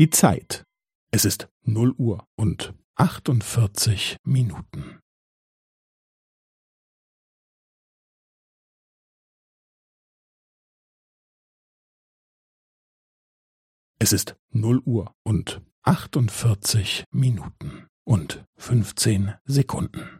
die Zeit. Es ist 0 Uhr und 48 Minuten. Es ist 0 Uhr und 48 Minuten und 15 Sekunden.